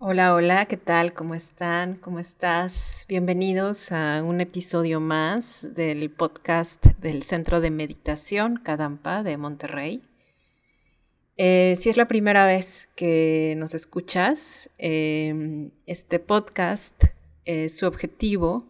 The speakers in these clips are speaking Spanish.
Hola, hola, ¿qué tal? ¿Cómo están? ¿Cómo estás? Bienvenidos a un episodio más del podcast del Centro de Meditación Kadampa de Monterrey. Eh, si es la primera vez que nos escuchas, em, este podcast, eh, su objetivo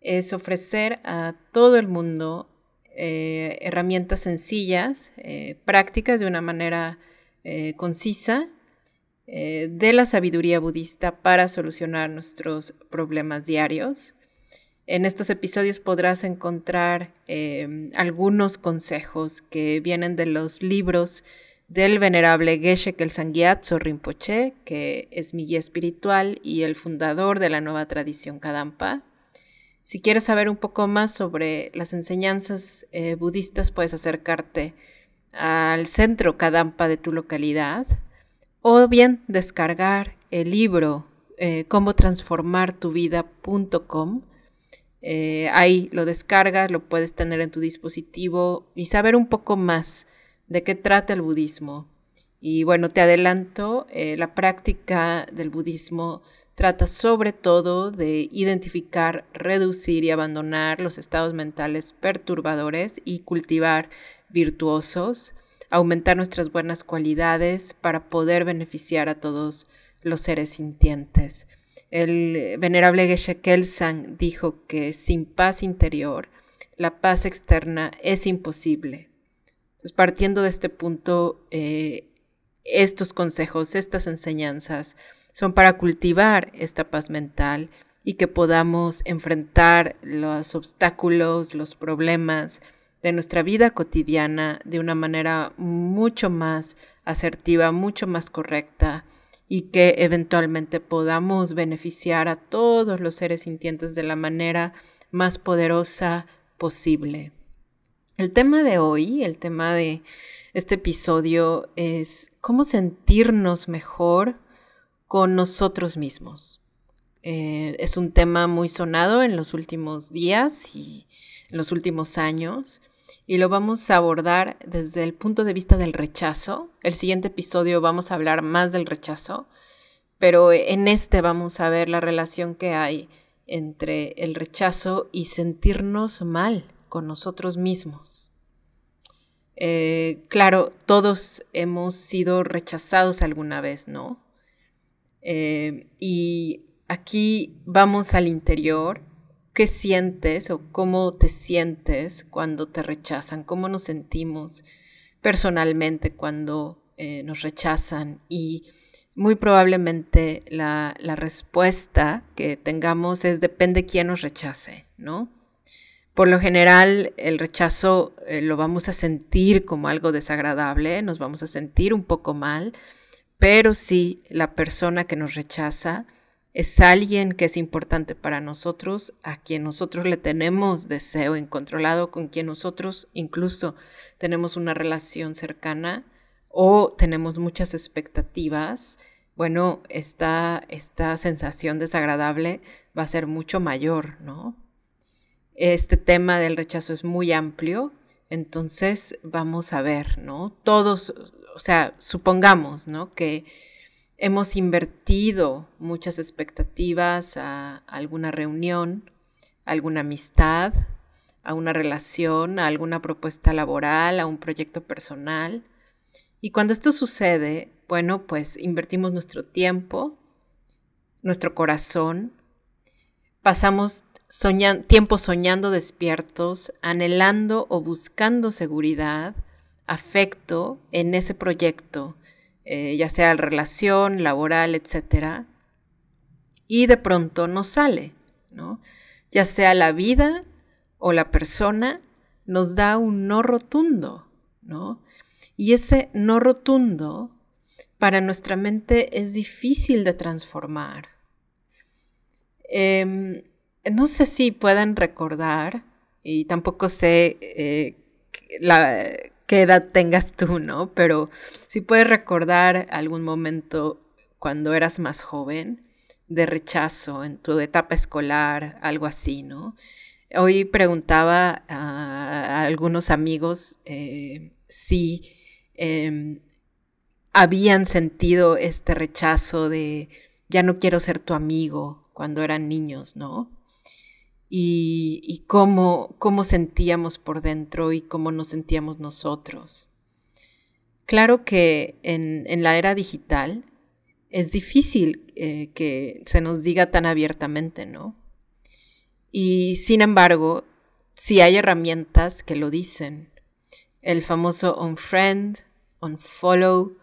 es ofrecer a todo el mundo eh, herramientas sencillas, prácticas de una manera concisa de la sabiduría budista para solucionar nuestros problemas diarios. En estos episodios podrás encontrar em, algunos consejos que vienen de los libros del venerable Geshe Kelsang Gyatso Rinpoche, que es mi guía espiritual y el fundador de la nueva tradición Kadampa. Si quieres saber un poco más sobre las enseñanzas eh, budistas, puedes acercarte al centro Kadampa de tu localidad o bien descargar el libro eh, cómo transformar tu vida.com. Eh, ahí lo descargas, lo puedes tener en tu dispositivo y saber un poco más de qué trata el budismo. Y bueno, te adelanto, eh, la práctica del budismo trata sobre todo de identificar, reducir y abandonar los estados mentales perturbadores y cultivar virtuosos, aumentar nuestras buenas cualidades para poder beneficiar a todos los seres sintientes. El venerable Geshe Kelsang dijo que sin paz interior, la paz externa es imposible. Pues partiendo de este punto, eh, estos consejos, estas enseñanzas son para cultivar esta paz mental y que podamos enfrentar los obstáculos, los problemas de nuestra vida cotidiana de una manera mucho más asertiva, mucho más correcta y que eventualmente podamos beneficiar a todos los seres sintientes de la manera más poderosa posible. El tema de hoy, el tema de este episodio es cómo sentirnos mejor con nosotros mismos. Eh, es un tema muy sonado en los últimos días y en los últimos años y lo vamos a abordar desde el punto de vista del rechazo. El siguiente episodio vamos a hablar más del rechazo, pero en este vamos a ver la relación que hay entre el rechazo y sentirnos mal con nosotros mismos. Eh, claro, todos hemos sido rechazados alguna vez, ¿no? Eh, y aquí vamos al interior. ¿Qué sientes o cómo te sientes cuando te rechazan? ¿Cómo nos sentimos personalmente cuando eh, nos rechazan? Y muy probablemente la, respuesta que tengamos es depende quién nos rechace, ¿no? Por lo general, el rechazo eh, lo vamos a sentir como algo desagradable, nos vamos a sentir un poco mal, pero si la persona que nos rechaza es alguien que es importante para nosotros, a quien nosotros le tenemos deseo incontrolado, con quien nosotros incluso tenemos una relación cercana o tenemos muchas expectativas, bueno, esta, esta sensación desagradable va a ser mucho mayor, ¿no? Este tema del rechazo es muy amplio, entonces vamos a ver, ¿no? Todos, o sea, supongamos, ¿no? Que hemos invertido muchas expectativas a alguna reunión, a alguna amistad, a una relación, a alguna propuesta laboral, a un proyecto personal. Y cuando esto sucede, bueno, pues invertimos nuestro tiempo, nuestro corazón, pasamos tiempo soñando despiertos, anhelando o buscando seguridad, afecto en ese proyecto, eh, ya sea relación, laboral, etc. Y de pronto no sale, ¿no? Ya sea la vida o la persona nos da un no rotundo, ¿no? Y ese no rotundo para nuestra mente es difícil de transformar. Em, no sé si puedan recordar, y tampoco sé eh, la, qué edad tengas tú, ¿no? Pero si puedes recordar algún momento cuando eras más joven de rechazo en tu etapa escolar, algo así, ¿no? Hoy preguntaba a, algunos amigos eh, si em, habían sentido este rechazo de ya no quiero ser tu amigo cuando eran niños, ¿no? Y, cómo, cómo sentíamos por dentro y cómo nos sentíamos nosotros. Claro que en, la era digital es difícil eh, que se nos diga tan abiertamente, ¿no? Y sin embargo, sí hay herramientas que lo dicen. El famoso unfriend, unfollow,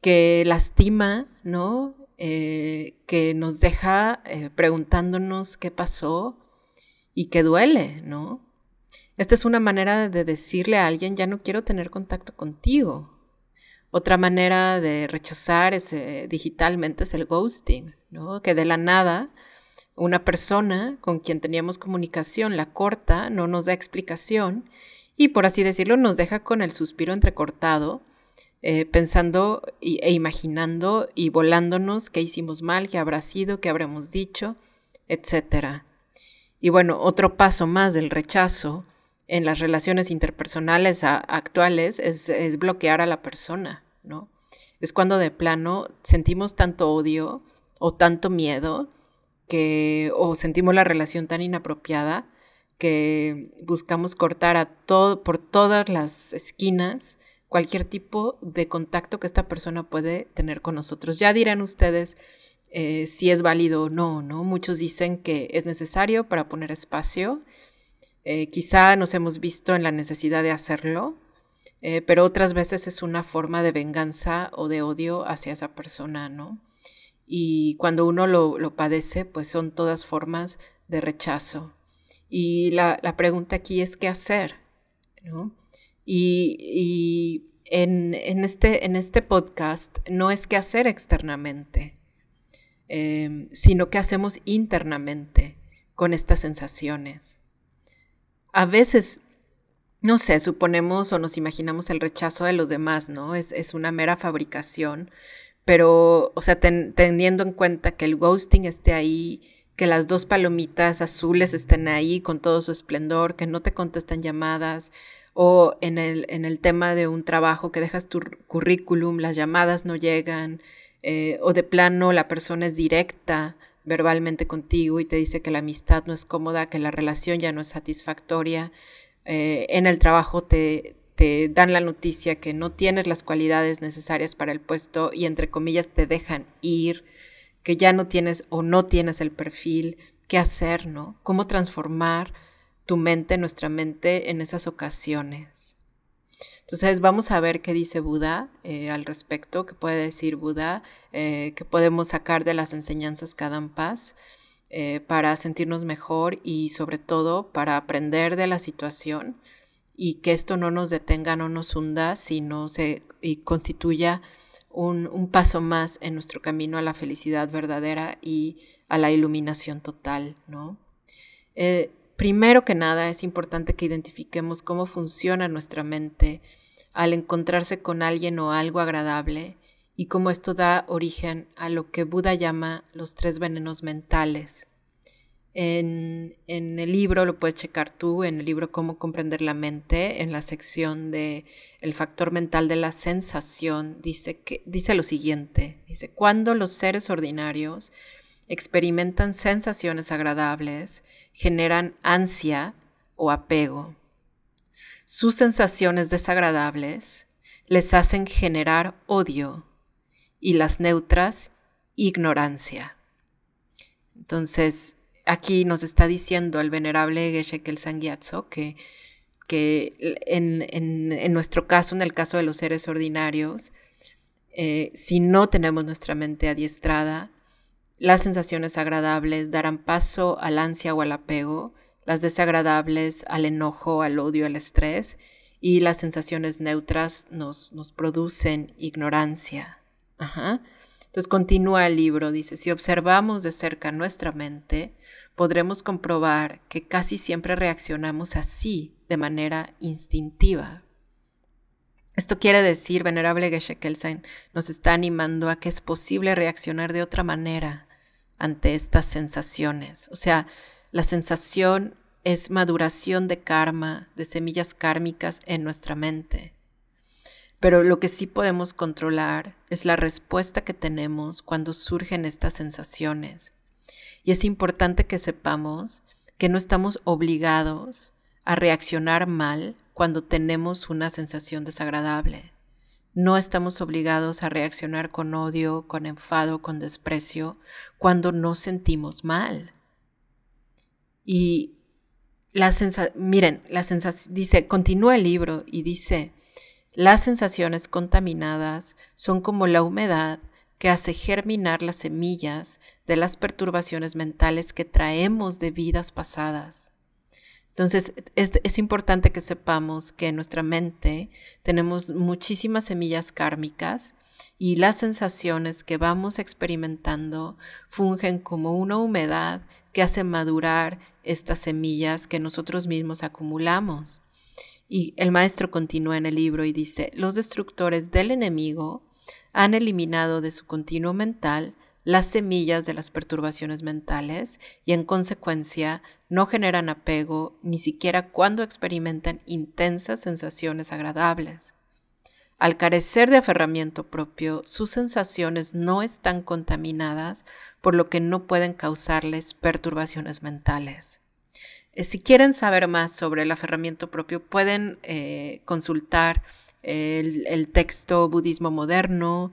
que lastima, ¿no? Eh, que nos deja eh, preguntándonos qué pasó y que duele, ¿no? Esta es una manera de decirle a alguien, ya no quiero tener contacto contigo. Otra manera de rechazar ese, digitalmente es el ghosting, ¿no? Que de la nada una persona con quien teníamos comunicación la corta, no nos da explicación y por así decirlo nos deja con el suspiro entrecortado, eh, pensando e imaginando y volándonos qué hicimos mal, qué habrá sido, qué habremos dicho, etc. Y bueno, otro paso más del rechazo en las relaciones interpersonales actuales es, es bloquear a la persona, ¿no? Es cuando de plano sentimos tanto odio o tanto miedo que o sentimos la relación tan inapropiada que buscamos cortar a por todas las esquinas cualquier tipo de contacto que esta persona puede tener con nosotros. Ya dirán ustedes eh, si es válido o no, ¿no? Muchos dicen que es necesario para poner espacio. Eh, quizá nos hemos visto en la necesidad de hacerlo, eh, pero otras veces es una forma de venganza o de odio hacia esa persona, ¿no? y cuando uno lo, padece, pues son todas formas de rechazo. Y la, pregunta aquí es qué hacer, ¿no? Y, en, este, en, este, podcast no es qué hacer externamente, em, sino qué hacemos internamente con estas sensaciones. A veces, no sé, suponemos o nos imaginamos el rechazo de los demás, ¿no? Es, una mera fabricación pero, o sea, teniendo en cuenta que el ghosting esté ahí, que las dos palomitas azules estén ahí con todo su esplendor, que no te contestan llamadas, o en el, en el tema de un trabajo que dejas tu currículum, las llamadas no llegan, eh, o de plano la persona es directa verbalmente contigo y te dice que la amistad no es cómoda, que la relación ya no es satisfactoria, eh, en el trabajo te, te dan la noticia que no tienes las cualidades necesarias para el puesto y entre comillas te dejan ir, que ya no tienes o no tienes el perfil, qué hacer, ¿no? Cómo transformar tu mente, nuestra mente en esas ocasiones. Entonces vamos a ver qué dice Buda eh, al respecto, qué puede decir Buda, eh, qué podemos sacar de las enseñanzas que dan paz eh, para sentirnos mejor y sobre todo para aprender de la situación y que esto no nos detenga, no nos hunda, sino se constituya un, paso más en nuestro camino a la felicidad verdadera y a la iluminación total, ¿no? Eh, primero que nada es importante que identifiquemos cómo funciona nuestra mente al encontrarse con alguien o algo agradable y cómo esto da origen a lo que Buda llama los tres venenos mentales, en, el libro, lo puedes checar tú, en el libro Cómo comprender la mente, en la sección de el factor mental de la sensación, dice, que, dice lo siguiente, dice, cuando los seres ordinarios experimentan sensaciones agradables, generan ansia o apego. Sus sensaciones desagradables les hacen generar odio y las neutras ignorancia. Entonces, aquí nos está diciendo el venerable Geshe Kelsang que, que en, nuestro caso, en el caso de los seres ordinarios, eh, si no tenemos nuestra mente adiestrada, las sensaciones agradables darán paso al ansia o al apego, las desagradables al enojo, al odio, al estrés, y las sensaciones neutras nos, nos producen ignorancia. Entonces continúa el libro, dice, si observamos de cerca nuestra mente, podremos comprobar que casi siempre reaccionamos así, de manera instintiva. Esto quiere decir, venerable Geshe Kelsen, nos está animando a que es posible reaccionar de otra manera ante estas sensaciones. O sea, la sensación es maduración de karma, de semillas kármicas en nuestra mente. pero lo que sí podemos controlar es la respuesta que tenemos cuando surgen estas sensaciones. Y es importante que sepamos que no estamos obligados a reaccionar mal cuando tenemos una sensación desagradable. No estamos obligados a reaccionar con odio, con enfado, con desprecio, cuando nos sentimos mal. Y la sensación, miren, la dice, continúa el libro y dice, las sensaciones contaminadas son como la humedad que hace germinar las semillas de las perturbaciones mentales que traemos de vidas pasadas. Entonces, es, importante que sepamos que en nuestra mente tenemos muchísimas semillas kármicas y las sensaciones que vamos experimentando fungen como una humedad que hace madurar estas semillas que nosotros mismos acumulamos. Y el maestro continúa en el libro y dice, los destructores del enemigo han eliminado de su continuo mental las semillas de las perturbaciones mentales y en consecuencia no generan apego ni siquiera cuando experimentan intensas sensaciones agradables. Al carecer de aferramiento propio, sus sensaciones no están contaminadas, por lo que no pueden causarles perturbaciones mentales. Eh, si quieren saber más sobre el aferramiento propio, pueden eh, consultar el, texto Budismo Moderno,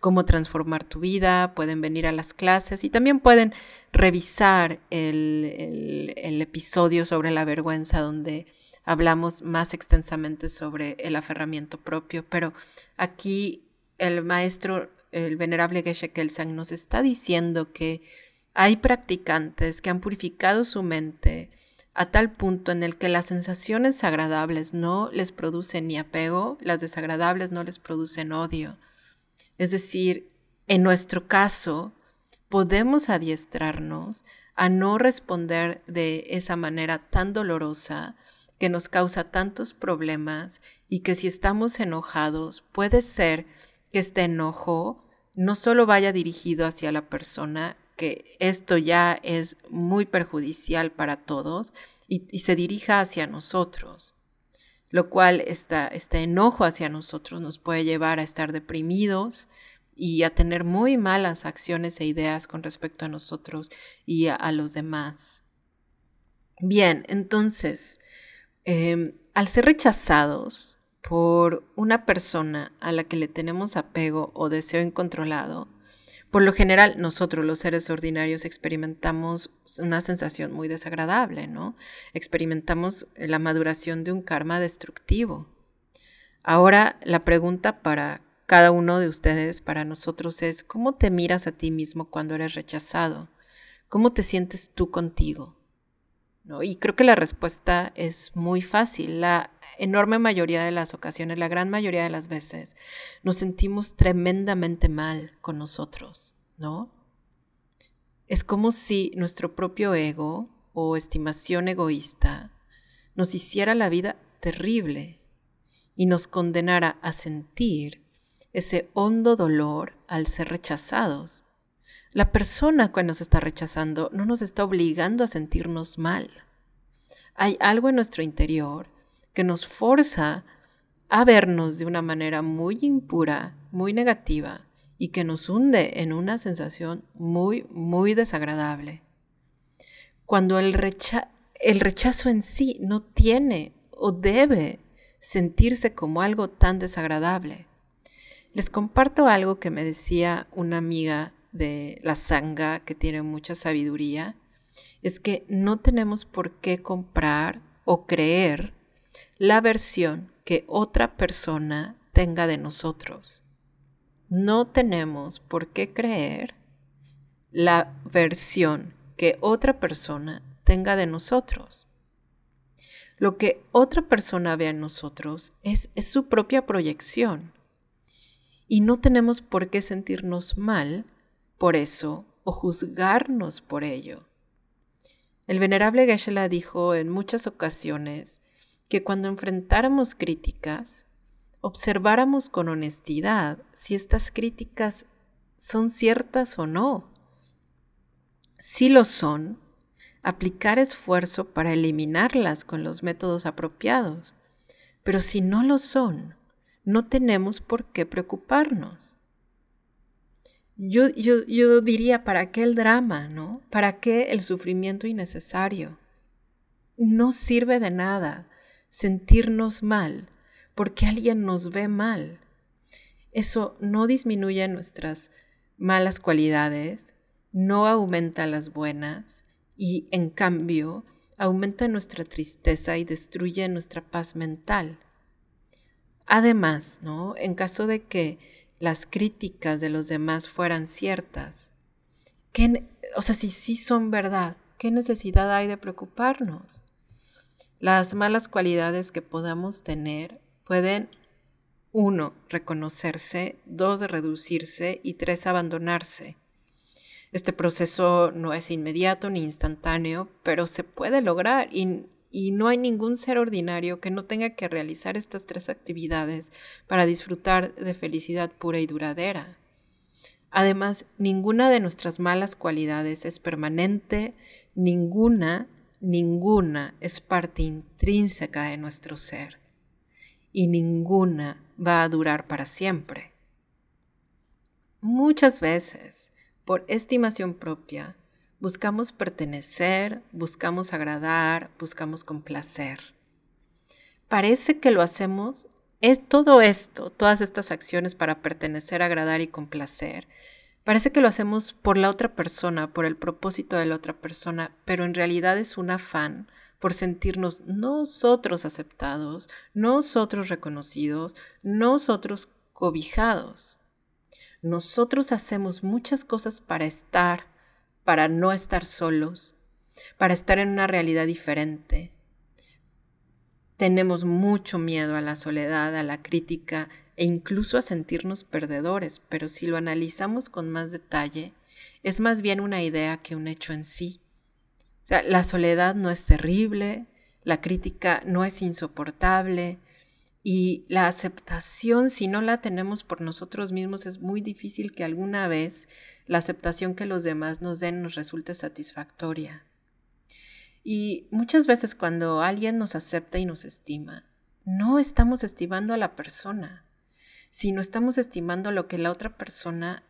cómo transformar tu vida, pueden venir a las clases y también pueden revisar el, episodio sobre la vergüenza donde hablamos más extensamente sobre el aferramiento propio, pero aquí el maestro, el venerable Geshe Kelsang, nos está diciendo que hay practicantes que han purificado su mente, a tal punto en el que las sensaciones agradables no les producen ni apego, las desagradables no les producen odio. Es decir, en nuestro caso, podemos adiestrarnos a no responder de esa manera tan dolorosa que nos causa tantos problemas y que si estamos enojados puede ser que este enojo no solo vaya dirigido hacia la persona, que esto ya es muy perjudicial para todos y, se dirija hacia nosotros, lo cual este enojo hacia nosotros nos puede llevar a estar deprimidos y a tener muy malas acciones e ideas con respecto a nosotros y a, los demás. Bien, entonces, em, al ser rechazados por una persona a la que le tenemos apego o deseo incontrolado, por lo general, nosotros los seres ordinarios experimentamos una sensación muy desagradable, ¿no? Experimentamos la maduración de un karma destructivo. Ahora, la pregunta para cada uno de ustedes, para nosotros, es ¿cómo te miras a ti mismo cuando eres rechazado? ¿Cómo te sientes tú contigo? Y creo que la respuesta es muy fácil. La enorme mayoría de las ocasiones, la gran mayoría de las veces, nos sentimos tremendamente mal con nosotros, ¿no? Es como si nuestro propio ego o estimación egoísta nos hiciera la vida terrible y nos condenara a sentir ese hondo dolor al ser rechazados la persona que nos está rechazando no nos está obligando a sentirnos mal. Hay algo en nuestro interior que nos forza a vernos de una manera muy impura, muy negativa y que nos hunde en una sensación muy, muy desagradable. Cuando el, el rechazo en sí no tiene o debe sentirse como algo tan desagradable. Les comparto algo que me decía una amiga de la sanga que tiene mucha sabiduría es que no tenemos por qué comprar o creer la versión que otra persona tenga de nosotros. No tenemos por qué creer la versión que otra persona tenga de nosotros. Lo que otra persona ve en nosotros es, es su propia proyección. Y no tenemos por qué sentirnos mal por eso o juzgarnos por ello. El venerable geshe dijo en muchas ocasiones que cuando enfrentáramos críticas, observáramos con honestidad si estas críticas son ciertas o no. Si lo son, aplicar esfuerzo para eliminarlas con los métodos apropiados. Pero si no lo son, no tenemos por qué preocuparnos. Yo, yo, yo diría, ¿para qué el drama, no? ¿Para qué el sufrimiento innecesario? No sirve de nada sentirnos mal porque alguien nos ve mal. Eso no disminuye nuestras malas cualidades, no aumenta las buenas y en cambio aumenta nuestra tristeza y destruye nuestra paz mental. Además, ¿no? En caso de que las críticas de los demás fueran ciertas, ¿qué, o sea, si sí son verdad, ¿qué necesidad hay de preocuparnos? Las malas cualidades que podamos tener pueden, uno, reconocerse, dos, reducirse y tres, abandonarse. Este proceso no es inmediato ni instantáneo, pero se puede lograr y, y no hay ningún ser ordinario que no tenga que realizar estas tres actividades para disfrutar de felicidad pura y duradera. Además, ninguna de nuestras malas cualidades es permanente, ninguna, ninguna es parte intrínseca de nuestro ser y ninguna va a durar para siempre. Muchas veces por estimación propia, buscamos pertenecer, buscamos agradar, buscamos complacer. Parece que lo hacemos, es todo esto, todas estas acciones para pertenecer, agradar y complacer. Parece que lo hacemos por la otra persona, por el propósito de la otra persona, pero en realidad es un afán por sentirnos nosotros aceptados, nosotros reconocidos, nosotros cobijados. Nosotros hacemos muchas cosas para estar, para no estar solos, para estar en una realidad diferente. Tenemos mucho miedo a la soledad, a la crítica e incluso a sentirnos perdedores, pero si lo analizamos con más detalle, es más bien una idea que un hecho en sí. la soledad no es terrible, la crítica no es insoportable, y la aceptación, si no la tenemos por nosotros mismos, es muy difícil que alguna vez la aceptación que los demás nos den nos resulte satisfactoria. Y muchas veces cuando alguien nos acepta y nos estima, no estamos estimando a la persona, sino estamos estimando lo que la otra persona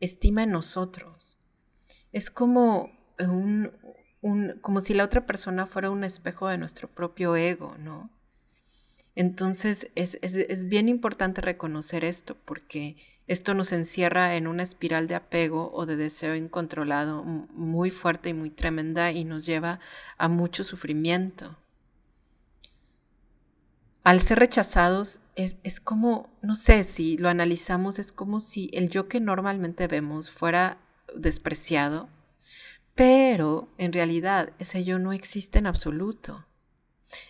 estima en nosotros. Es como un, como si la otra persona fuera un espejo de nuestro propio ego, ¿no? Entonces es, bien importante reconocer esto porque esto nos encierra en una espiral de apego o de deseo incontrolado muy fuerte y muy tremenda y nos lleva a mucho sufrimiento. Al ser rechazados es, es como, no sé si lo analizamos, es como si el yo que normalmente vemos fuera despreciado, pero en realidad ese yo no existe en absoluto.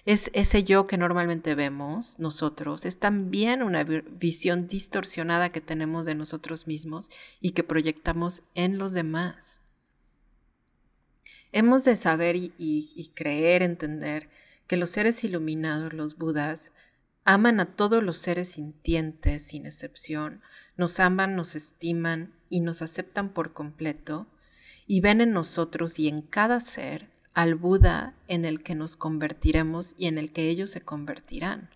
Es ese yo que normalmente vemos nosotros, es también una visión distorsionada que tenemos de nosotros mismos y que proyectamos en los demás. Hemos de saber y, creer, entender que los seres iluminados, los budas, aman a todos los seres sintientes sin excepción, nos aman, nos estiman y nos aceptan por completo, y ven en nosotros y en cada ser al Buda en el que nos convertiremos y en el que ellos se convertirán.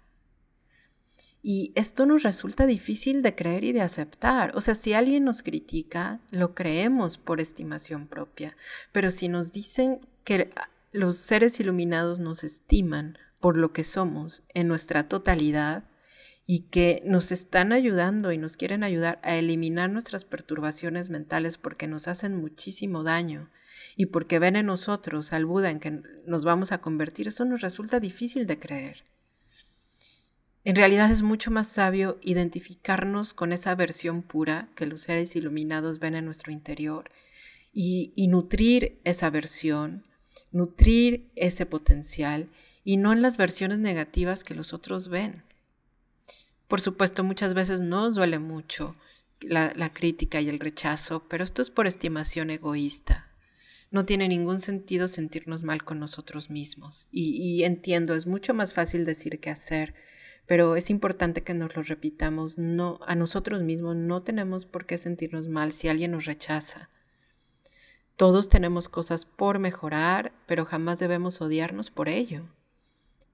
Y esto nos resulta difícil de creer y de aceptar. O sea, si alguien nos critica, lo creemos por estimación propia. Pero si nos dicen que los seres iluminados nos estiman por lo que somos en nuestra totalidad y que nos están ayudando y nos quieren ayudar a eliminar nuestras perturbaciones mentales porque nos hacen muchísimo daño y porque ven en nosotros al Buda en que nos vamos a convertir, eso nos resulta difícil de creer. En realidad es mucho más sabio identificarnos con esa versión pura que los seres iluminados ven en nuestro interior y, nutrir esa versión, nutrir ese potencial y no en las versiones negativas que los otros ven. Por supuesto, muchas veces nos duele mucho la, crítica y el rechazo, pero esto es por estimación egoísta. No tiene ningún sentido sentirnos mal con nosotros mismos. Y, entiendo, es mucho más fácil decir que hacer, pero es importante que nos lo repitamos. No, a nosotros mismos no tenemos por qué sentirnos mal si alguien nos rechaza. Todos tenemos cosas por mejorar, pero jamás debemos odiarnos por ello.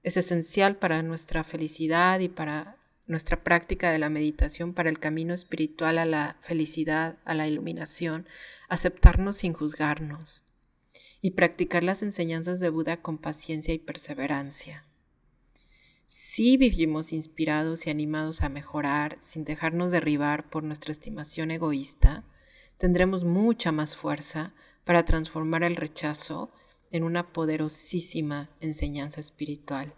Es esencial para nuestra felicidad y para nuestra práctica de la meditación para el camino espiritual a la felicidad, a la iluminación, aceptarnos sin juzgarnos y practicar las enseñanzas de Buda con paciencia y perseverancia. Si vivimos inspirados y animados a mejorar sin dejarnos derribar por nuestra estimación egoísta, tendremos mucha más fuerza para transformar el rechazo en una poderosísima enseñanza espiritual.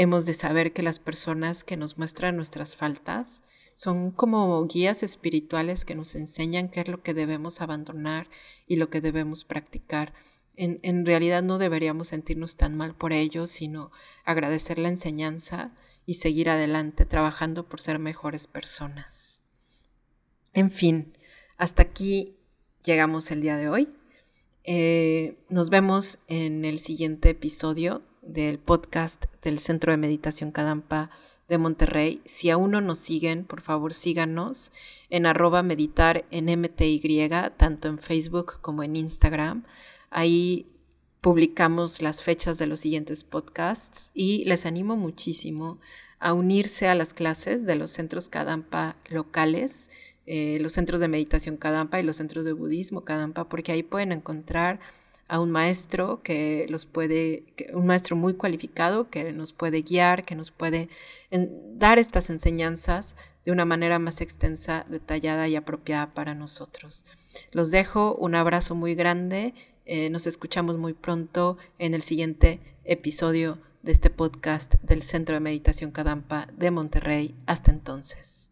Hemos de saber que las personas que nos muestran nuestras faltas son como guías espirituales que nos enseñan qué es lo que debemos abandonar y lo que debemos practicar. En, realidad no deberíamos sentirnos tan mal por ello, sino agradecer la enseñanza y seguir adelante trabajando por ser mejores personas. En fin, hasta aquí llegamos el día de hoy. Eh, nos vemos en el siguiente episodio del podcast del Centro de Meditación Kadampa de Monterrey. Si aún no nos siguen, por favor síganos en arroba meditar en MTY, tanto en Facebook como en Instagram. Ahí publicamos las fechas de los siguientes podcasts y les animo muchísimo a unirse a las clases de los centros Kadampa locales eh, los centros de meditación Kadampa y los centros de budismo Kadampa, porque ahí pueden encontrar a un maestro que los puede, un maestro muy cualificado que nos puede guiar, que nos puede dar estas enseñanzas de una manera más extensa, detallada y apropiada para nosotros. Los dejo, un abrazo muy grande, eh, nos escuchamos muy pronto en el siguiente episodio de este podcast del Centro de Meditación Kadampa de Monterrey. Hasta entonces.